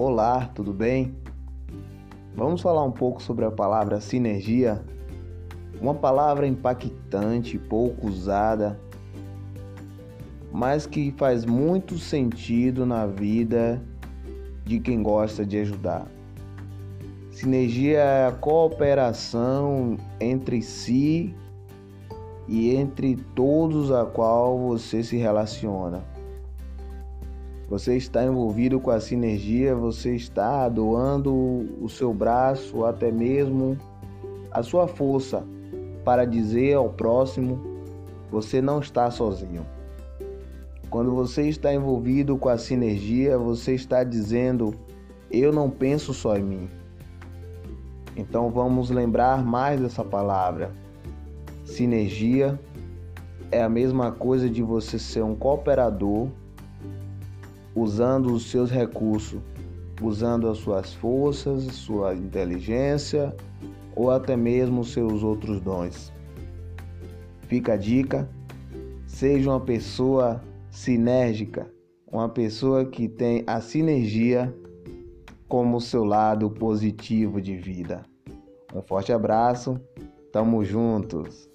Olá, tudo bem? Vamos falar um pouco sobre a palavra sinergia, uma palavra impactante, pouco usada, mas que faz muito sentido na vida de quem gosta de ajudar. Sinergia é a cooperação entre si e entre todos a qual você se relaciona. Você está envolvido com a sinergia, você está doando o seu braço, até mesmo a sua força, para dizer ao próximo: você não está sozinho. Quando você está envolvido com a sinergia, você está dizendo: eu não penso só em mim. Então vamos lembrar mais dessa palavra. Sinergia é a mesma coisa de você ser um cooperador usando os seus recursos, usando as suas forças, sua inteligência ou até mesmo seus outros dons. Fica a dica: seja uma pessoa sinérgica, uma pessoa que tem a sinergia como seu lado positivo de vida. Um forte abraço, tamo juntos!